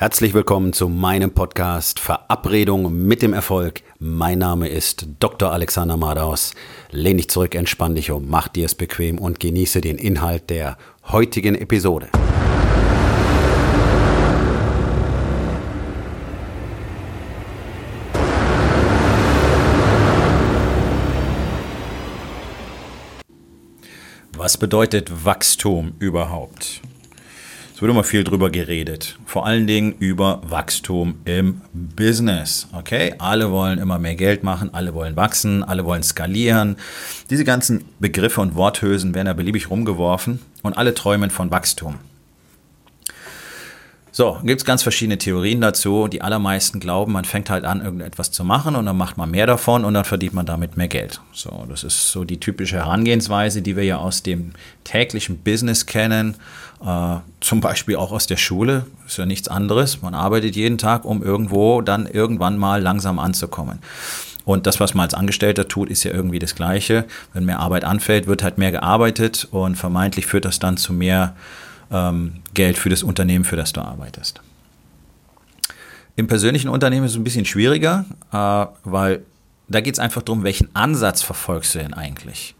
Herzlich willkommen zu meinem Podcast Verabredung mit dem Erfolg. Mein Name ist Dr. Alexander Madaus. Lehn dich zurück, entspann dich um, mach dir es bequem und genieße den Inhalt der heutigen Episode. Was bedeutet Wachstum überhaupt? Es wird immer viel drüber geredet. Vor allen Dingen über Wachstum im Business. Okay? Alle wollen immer mehr Geld machen, alle wollen wachsen, alle wollen skalieren. Diese ganzen Begriffe und Worthülsen werden ja beliebig rumgeworfen und alle träumen von Wachstum. So, gibt es ganz verschiedene Theorien dazu. Die allermeisten glauben, man fängt halt an, irgendetwas zu machen und dann macht man mehr davon und dann verdient man damit mehr Geld. So, das ist so die typische Herangehensweise, die wir ja aus dem täglichen Business kennen, äh, zum Beispiel auch aus der Schule. Ist ja nichts anderes. Man arbeitet jeden Tag, um irgendwo dann irgendwann mal langsam anzukommen. Und das, was man als Angestellter tut, ist ja irgendwie das Gleiche. Wenn mehr Arbeit anfällt, wird halt mehr gearbeitet und vermeintlich führt das dann zu mehr ähm, Geld für das Unternehmen, für das du arbeitest. Im persönlichen Unternehmen ist es ein bisschen schwieriger, äh, weil da geht es einfach darum, welchen Ansatz verfolgst du denn eigentlich?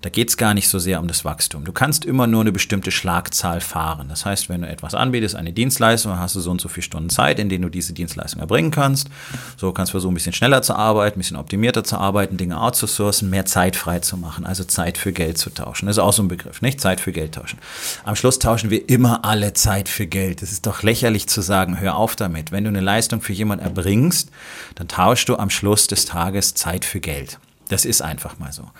Da geht es gar nicht so sehr um das Wachstum. Du kannst immer nur eine bestimmte Schlagzahl fahren. Das heißt, wenn du etwas anbietest, eine Dienstleistung, hast du so und so viele Stunden Zeit, in denen du diese Dienstleistung erbringen kannst. So kannst du versuchen, ein bisschen schneller zu arbeiten, ein bisschen optimierter zu arbeiten, Dinge outzusourcen, mehr Zeit frei zu machen, also Zeit für Geld zu tauschen. Das ist auch so ein Begriff, nicht? Zeit für Geld tauschen. Am Schluss tauschen wir immer alle Zeit für Geld. Das ist doch lächerlich zu sagen, hör auf damit. Wenn du eine Leistung für jemanden erbringst, dann tauschst du am Schluss des Tages Zeit für Geld. Das ist einfach mal so.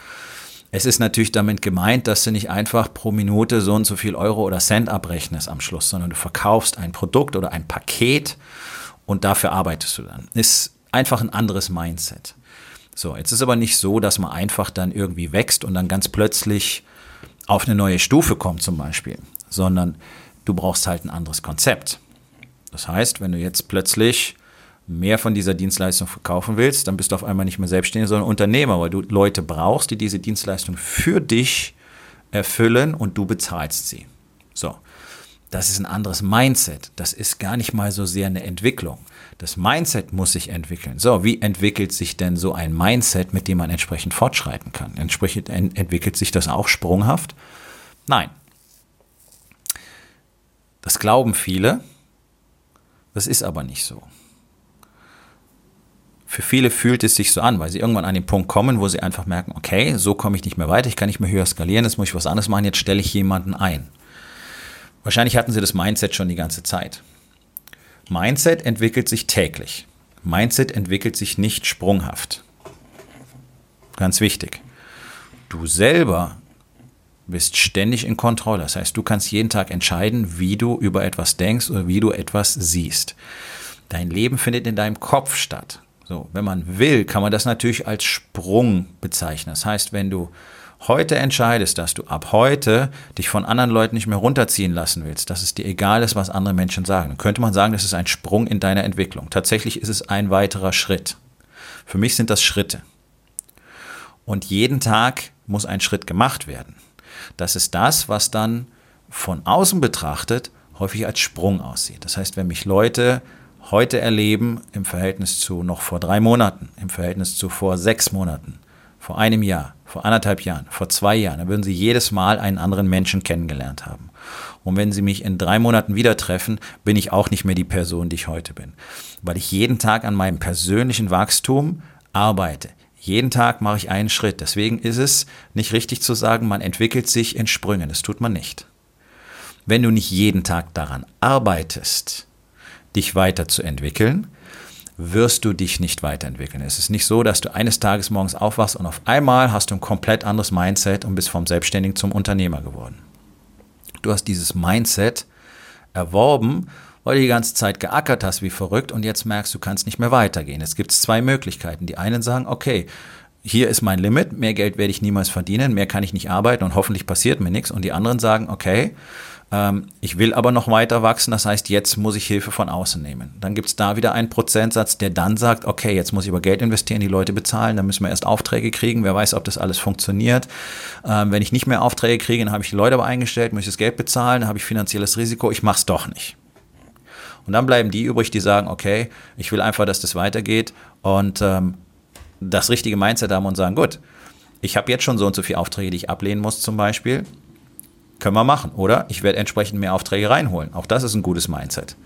Es ist natürlich damit gemeint, dass du nicht einfach pro Minute so und so viel Euro oder Cent abrechnest am Schluss, sondern du verkaufst ein Produkt oder ein Paket und dafür arbeitest du dann. Ist einfach ein anderes Mindset. So, jetzt ist aber nicht so, dass man einfach dann irgendwie wächst und dann ganz plötzlich auf eine neue Stufe kommt zum Beispiel, sondern du brauchst halt ein anderes Konzept. Das heißt, wenn du jetzt plötzlich mehr von dieser Dienstleistung verkaufen willst, dann bist du auf einmal nicht mehr Selbstständiger, sondern Unternehmer, weil du Leute brauchst, die diese Dienstleistung für dich erfüllen und du bezahlst sie. So. Das ist ein anderes Mindset. Das ist gar nicht mal so sehr eine Entwicklung. Das Mindset muss sich entwickeln. So, wie entwickelt sich denn so ein Mindset, mit dem man entsprechend fortschreiten kann? Entsprechend entwickelt sich das auch sprunghaft? Nein. Das glauben viele. Das ist aber nicht so. Für viele fühlt es sich so an, weil sie irgendwann an den Punkt kommen, wo sie einfach merken, okay, so komme ich nicht mehr weiter, ich kann nicht mehr höher skalieren, jetzt muss ich was anderes machen, jetzt stelle ich jemanden ein. Wahrscheinlich hatten sie das Mindset schon die ganze Zeit. Mindset entwickelt sich täglich. Mindset entwickelt sich nicht sprunghaft. Ganz wichtig. Du selber bist ständig in Kontrolle. Das heißt, du kannst jeden Tag entscheiden, wie du über etwas denkst oder wie du etwas siehst. Dein Leben findet in deinem Kopf statt. So, wenn man will, kann man das natürlich als Sprung bezeichnen. Das heißt, wenn du heute entscheidest, dass du ab heute dich von anderen Leuten nicht mehr runterziehen lassen willst, dass es dir egal ist, was andere Menschen sagen, dann könnte man sagen, das ist ein Sprung in deiner Entwicklung. Tatsächlich ist es ein weiterer Schritt. Für mich sind das Schritte. Und jeden Tag muss ein Schritt gemacht werden. Das ist das, was dann von außen betrachtet häufig als Sprung aussieht. Das heißt, wenn mich Leute heute erleben im Verhältnis zu noch vor drei Monaten, im Verhältnis zu vor sechs Monaten, vor einem Jahr, vor anderthalb Jahren, vor zwei Jahren, dann würden Sie jedes Mal einen anderen Menschen kennengelernt haben. Und wenn Sie mich in drei Monaten wieder treffen, bin ich auch nicht mehr die Person, die ich heute bin. Weil ich jeden Tag an meinem persönlichen Wachstum arbeite. Jeden Tag mache ich einen Schritt. Deswegen ist es nicht richtig zu sagen, man entwickelt sich in Sprüngen. Das tut man nicht. Wenn du nicht jeden Tag daran arbeitest, dich weiterzuentwickeln, wirst du dich nicht weiterentwickeln. Es ist nicht so, dass du eines Tages morgens aufwachst und auf einmal hast du ein komplett anderes Mindset und bist vom Selbstständigen zum Unternehmer geworden. Du hast dieses Mindset erworben, weil du die ganze Zeit geackert hast wie verrückt und jetzt merkst du, kannst nicht mehr weitergehen. Es gibt zwei Möglichkeiten. Die einen sagen, okay, hier ist mein Limit, mehr Geld werde ich niemals verdienen, mehr kann ich nicht arbeiten und hoffentlich passiert mir nichts. Und die anderen sagen, okay, ich will aber noch weiter wachsen, das heißt, jetzt muss ich Hilfe von außen nehmen. Dann gibt es da wieder einen Prozentsatz, der dann sagt, okay, jetzt muss ich aber Geld investieren, die Leute bezahlen, dann müssen wir erst Aufträge kriegen, wer weiß, ob das alles funktioniert. Ähm, wenn ich nicht mehr Aufträge kriege, dann habe ich die Leute aber eingestellt, muss ich das Geld bezahlen, dann habe ich finanzielles Risiko, ich mache es doch nicht. Und dann bleiben die übrig, die sagen, okay, ich will einfach, dass das weitergeht und ähm, das richtige Mindset haben und sagen, gut, ich habe jetzt schon so und so viele Aufträge, die ich ablehnen muss zum Beispiel. Können wir machen, oder? Ich werde entsprechend mehr Aufträge reinholen. Auch das ist ein gutes Mindset.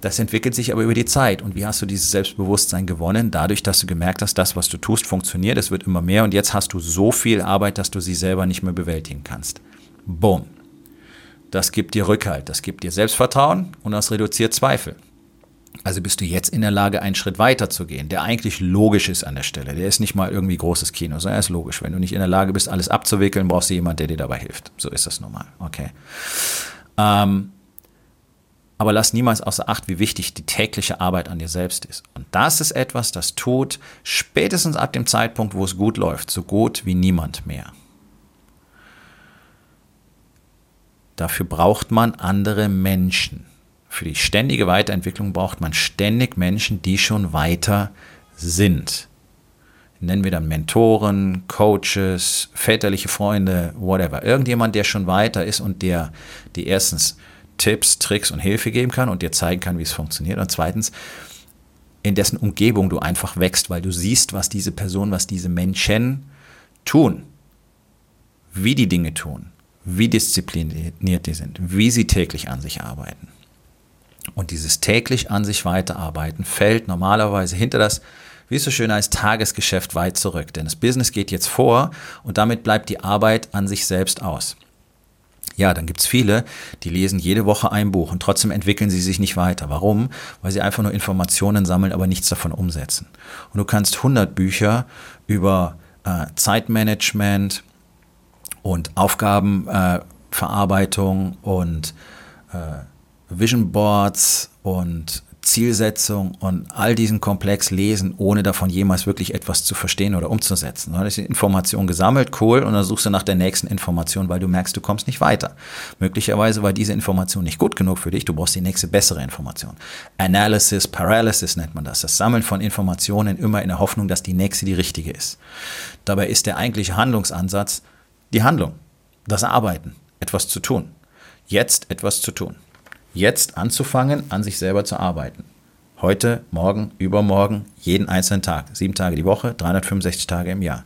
Das entwickelt sich aber über die Zeit. Und wie hast du dieses Selbstbewusstsein gewonnen? Dadurch, dass du gemerkt hast, das, was du tust, funktioniert. Es wird immer mehr. Und jetzt hast du so viel Arbeit, dass du sie selber nicht mehr bewältigen kannst. Boom. Das gibt dir Rückhalt, das gibt dir Selbstvertrauen und das reduziert Zweifel. Also bist du jetzt in der Lage, einen Schritt weiter zu gehen, der eigentlich logisch ist an der Stelle. Der ist nicht mal irgendwie großes Kino, sondern er ist logisch. Wenn du nicht in der Lage bist, alles abzuwickeln, brauchst du jemanden, der dir dabei hilft. So ist das normal. Okay. Ähm, aber lass niemals außer Acht, wie wichtig die tägliche Arbeit an dir selbst ist. Und das ist etwas, das tut spätestens ab dem Zeitpunkt, wo es gut läuft, so gut wie niemand mehr. Dafür braucht man andere Menschen. Für die ständige Weiterentwicklung braucht man ständig Menschen, die schon weiter sind. Nennen wir dann Mentoren, Coaches, väterliche Freunde, whatever. Irgendjemand, der schon weiter ist und der die erstens Tipps, Tricks und Hilfe geben kann und dir zeigen kann, wie es funktioniert. Und zweitens, in dessen Umgebung du einfach wächst, weil du siehst, was diese Person, was diese Menschen tun, wie die Dinge tun, wie diszipliniert die sind, wie sie täglich an sich arbeiten. Und dieses täglich an sich weiterarbeiten fällt normalerweise hinter das, wie es so schön heißt, Tagesgeschäft weit zurück. Denn das Business geht jetzt vor und damit bleibt die Arbeit an sich selbst aus. Ja, dann gibt es viele, die lesen jede Woche ein Buch und trotzdem entwickeln sie sich nicht weiter. Warum? Weil sie einfach nur Informationen sammeln, aber nichts davon umsetzen. Und du kannst 100 Bücher über äh, Zeitmanagement und Aufgabenverarbeitung äh, und äh, Vision Boards und Zielsetzung und all diesen Komplex lesen, ohne davon jemals wirklich etwas zu verstehen oder umzusetzen. Du hast die Information gesammelt, cool, und dann suchst du nach der nächsten Information, weil du merkst, du kommst nicht weiter. Möglicherweise war diese Information nicht gut genug für dich, du brauchst die nächste bessere Information. Analysis, Paralysis nennt man das. Das Sammeln von Informationen immer in der Hoffnung, dass die nächste die richtige ist. Dabei ist der eigentliche Handlungsansatz die Handlung, das Arbeiten, etwas zu tun. Jetzt etwas zu tun jetzt anzufangen, an sich selber zu arbeiten. Heute, morgen, übermorgen, jeden einzelnen Tag. Sieben Tage die Woche, 365 Tage im Jahr.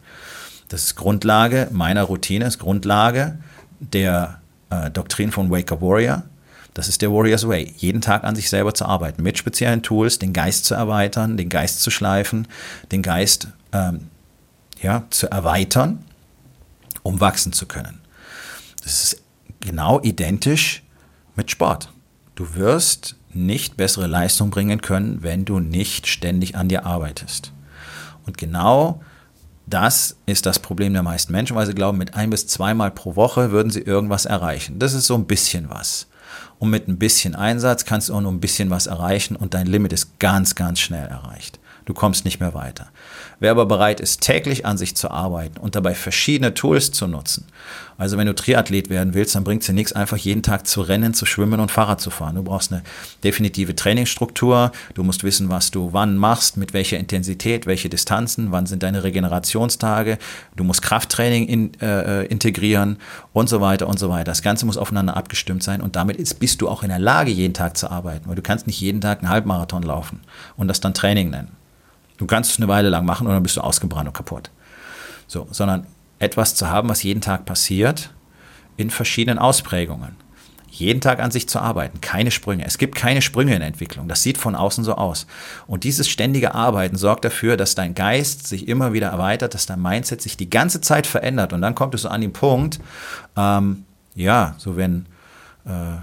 Das ist Grundlage meiner Routine, ist Grundlage der äh, Doktrin von Wake Up Warrior. Das ist der Warrior's Way. Jeden Tag an sich selber zu arbeiten, mit speziellen Tools, den Geist zu erweitern, den Geist zu schleifen, den Geist ähm, ja, zu erweitern, um wachsen zu können. Das ist genau identisch mit Sport. Du wirst nicht bessere Leistung bringen können, wenn du nicht ständig an dir arbeitest. Und genau das ist das Problem der meisten Menschen, weil sie glauben, mit ein bis zweimal pro Woche würden sie irgendwas erreichen. Das ist so ein bisschen was. Und mit ein bisschen Einsatz kannst du auch nur ein bisschen was erreichen und dein Limit ist ganz, ganz schnell erreicht. Du kommst nicht mehr weiter. Wer aber bereit ist, täglich an sich zu arbeiten und dabei verschiedene Tools zu nutzen. Also wenn du Triathlet werden willst, dann bringt es dir nichts, einfach jeden Tag zu rennen, zu schwimmen und Fahrrad zu fahren. Du brauchst eine definitive Trainingsstruktur. Du musst wissen, was du wann machst, mit welcher Intensität, welche Distanzen, wann sind deine Regenerationstage. Du musst Krafttraining in, äh, integrieren und so weiter und so weiter. Das Ganze muss aufeinander abgestimmt sein und damit ist, bist du auch in der Lage, jeden Tag zu arbeiten, weil du kannst nicht jeden Tag einen Halbmarathon laufen und das dann Training nennen. Du kannst es eine Weile lang machen und dann bist du ausgebrannt und kaputt. So, sondern etwas zu haben, was jeden Tag passiert, in verschiedenen Ausprägungen. Jeden Tag an sich zu arbeiten, keine Sprünge. Es gibt keine Sprünge in Entwicklung. Das sieht von außen so aus. Und dieses ständige Arbeiten sorgt dafür, dass dein Geist sich immer wieder erweitert, dass dein Mindset sich die ganze Zeit verändert. Und dann kommt es so an den Punkt, ähm, ja, so wenn äh,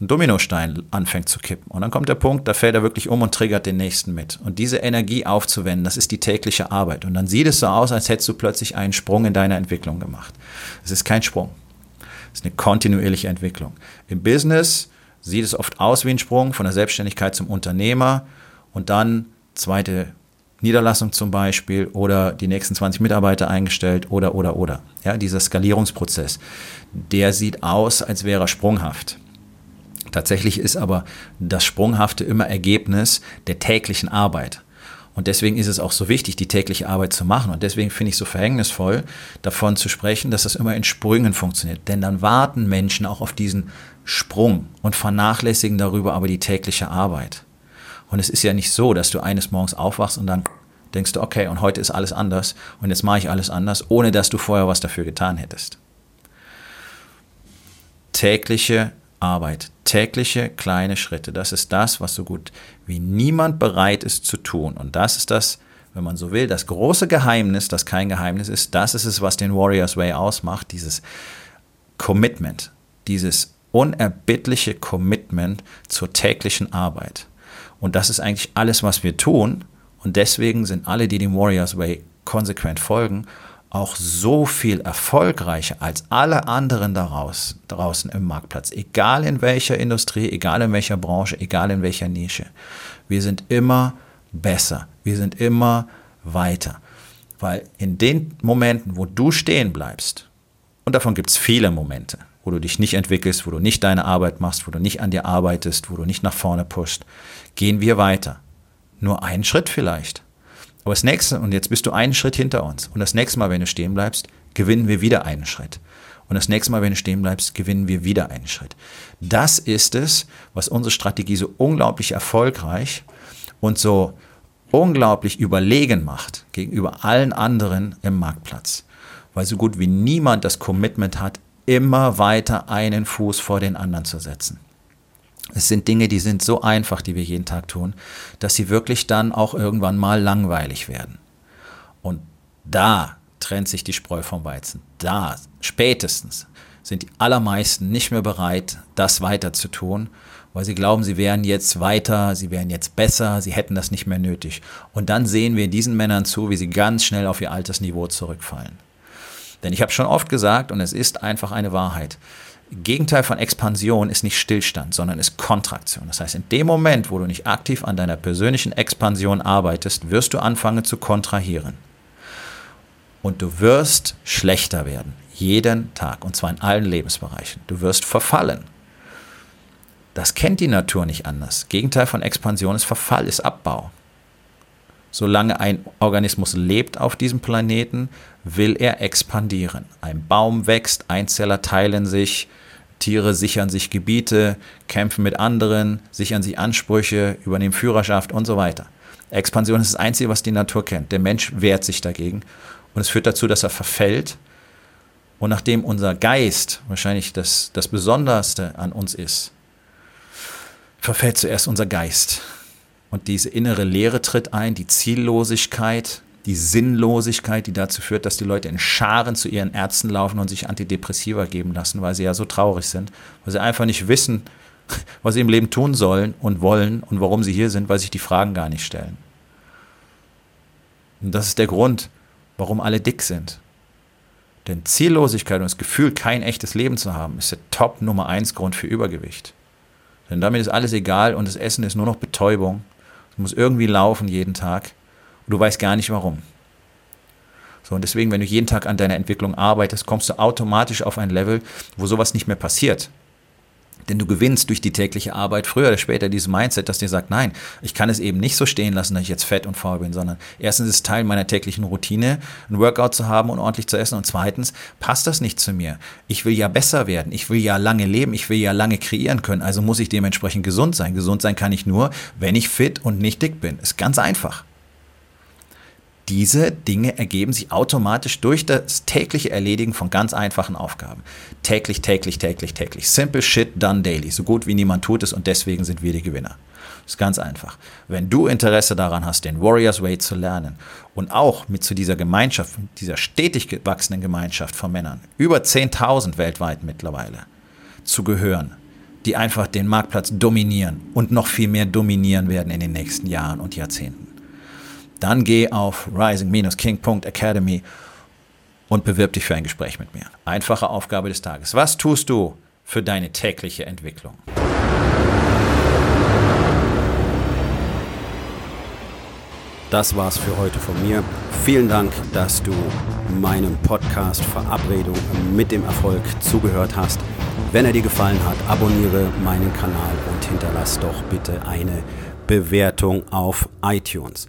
ein Dominostein anfängt zu kippen. Und dann kommt der Punkt, da fällt er wirklich um und triggert den nächsten mit. Und diese Energie aufzuwenden, das ist die tägliche Arbeit. Und dann sieht es so aus, als hättest du plötzlich einen Sprung in deiner Entwicklung gemacht. Es ist kein Sprung. Es ist eine kontinuierliche Entwicklung. Im Business sieht es oft aus wie ein Sprung von der Selbstständigkeit zum Unternehmer und dann zweite Niederlassung zum Beispiel oder die nächsten 20 Mitarbeiter eingestellt oder, oder, oder. Ja, dieser Skalierungsprozess, der sieht aus, als wäre er sprunghaft. Tatsächlich ist aber das Sprunghafte immer Ergebnis der täglichen Arbeit. Und deswegen ist es auch so wichtig, die tägliche Arbeit zu machen. Und deswegen finde ich es so verhängnisvoll, davon zu sprechen, dass das immer in Sprüngen funktioniert. Denn dann warten Menschen auch auf diesen Sprung und vernachlässigen darüber aber die tägliche Arbeit. Und es ist ja nicht so, dass du eines Morgens aufwachst und dann denkst du, okay, und heute ist alles anders und jetzt mache ich alles anders, ohne dass du vorher was dafür getan hättest. Tägliche Arbeit, tägliche kleine Schritte, das ist das, was so gut wie niemand bereit ist zu tun. Und das ist das, wenn man so will, das große Geheimnis, das kein Geheimnis ist, das ist es, was den Warriors Way ausmacht, dieses Commitment, dieses unerbittliche Commitment zur täglichen Arbeit. Und das ist eigentlich alles, was wir tun. Und deswegen sind alle, die dem Warriors Way konsequent folgen, auch so viel erfolgreicher als alle anderen daraus, draußen im Marktplatz. Egal in welcher Industrie, egal in welcher Branche, egal in welcher Nische. Wir sind immer besser. Wir sind immer weiter. Weil in den Momenten, wo du stehen bleibst, und davon gibt es viele Momente, wo du dich nicht entwickelst, wo du nicht deine Arbeit machst, wo du nicht an dir arbeitest, wo du nicht nach vorne pushst, gehen wir weiter. Nur einen Schritt vielleicht. Aber das nächste, und jetzt bist du einen Schritt hinter uns. Und das nächste Mal, wenn du stehen bleibst, gewinnen wir wieder einen Schritt. Und das nächste Mal, wenn du stehen bleibst, gewinnen wir wieder einen Schritt. Das ist es, was unsere Strategie so unglaublich erfolgreich und so unglaublich überlegen macht gegenüber allen anderen im Marktplatz. Weil so gut wie niemand das Commitment hat, immer weiter einen Fuß vor den anderen zu setzen. Es sind Dinge, die sind so einfach, die wir jeden Tag tun, dass sie wirklich dann auch irgendwann mal langweilig werden. Und da trennt sich die Spreu vom Weizen. Da, spätestens, sind die allermeisten nicht mehr bereit, das weiter zu tun, weil sie glauben, sie wären jetzt weiter, sie wären jetzt besser, sie hätten das nicht mehr nötig. Und dann sehen wir diesen Männern zu, wie sie ganz schnell auf ihr altes Niveau zurückfallen. Denn ich habe schon oft gesagt, und es ist einfach eine Wahrheit, Gegenteil von Expansion ist nicht Stillstand, sondern ist Kontraktion. Das heißt, in dem Moment, wo du nicht aktiv an deiner persönlichen Expansion arbeitest, wirst du anfangen zu kontrahieren. Und du wirst schlechter werden, jeden Tag, und zwar in allen Lebensbereichen. Du wirst verfallen. Das kennt die Natur nicht anders. Gegenteil von Expansion ist Verfall, ist Abbau. Solange ein Organismus lebt auf diesem Planeten, will er expandieren. Ein Baum wächst, Einzeller teilen sich, Tiere sichern sich Gebiete, kämpfen mit anderen, sichern sich Ansprüche, übernehmen Führerschaft und so weiter. Expansion ist das Einzige, was die Natur kennt. Der Mensch wehrt sich dagegen und es führt dazu, dass er verfällt. Und nachdem unser Geist wahrscheinlich das, das Besonderste an uns ist, verfällt zuerst unser Geist. Und diese innere Leere tritt ein, die Ziellosigkeit, die Sinnlosigkeit, die dazu führt, dass die Leute in Scharen zu ihren Ärzten laufen und sich Antidepressiva geben lassen, weil sie ja so traurig sind, weil sie einfach nicht wissen, was sie im Leben tun sollen und wollen und warum sie hier sind, weil sich die Fragen gar nicht stellen. Und das ist der Grund, warum alle dick sind. Denn Ziellosigkeit und das Gefühl, kein echtes Leben zu haben, ist der Top Nummer eins Grund für Übergewicht. Denn damit ist alles egal und das Essen ist nur noch Betäubung Du musst irgendwie laufen jeden Tag und du weißt gar nicht warum. So, und deswegen, wenn du jeden Tag an deiner Entwicklung arbeitest, kommst du automatisch auf ein Level, wo sowas nicht mehr passiert. Denn du gewinnst durch die tägliche Arbeit früher oder später dieses Mindset, das dir sagt, nein, ich kann es eben nicht so stehen lassen, dass ich jetzt fett und faul bin, sondern erstens ist es Teil meiner täglichen Routine, ein Workout zu haben und ordentlich zu essen und zweitens passt das nicht zu mir. Ich will ja besser werden, ich will ja lange leben, ich will ja lange kreieren können, also muss ich dementsprechend gesund sein. Gesund sein kann ich nur, wenn ich fit und nicht dick bin. Ist ganz einfach diese Dinge ergeben sich automatisch durch das tägliche Erledigen von ganz einfachen Aufgaben. Täglich, täglich, täglich, täglich. Simple shit done daily. So gut wie niemand tut es und deswegen sind wir die Gewinner. Das ist ganz einfach. Wenn du Interesse daran hast, den Warriors Way zu lernen und auch mit zu dieser Gemeinschaft, dieser stetig gewachsenen Gemeinschaft von Männern, über 10.000 weltweit mittlerweile, zu gehören, die einfach den Marktplatz dominieren und noch viel mehr dominieren werden in den nächsten Jahren und Jahrzehnten dann geh auf rising-king.academy und bewirb dich für ein Gespräch mit mir. Einfache Aufgabe des Tages. Was tust du für deine tägliche Entwicklung? Das war's für heute von mir. Vielen Dank, dass du meinem Podcast Verabredung mit dem Erfolg zugehört hast. Wenn er dir gefallen hat, abonniere meinen Kanal und hinterlass doch bitte eine Bewertung auf iTunes.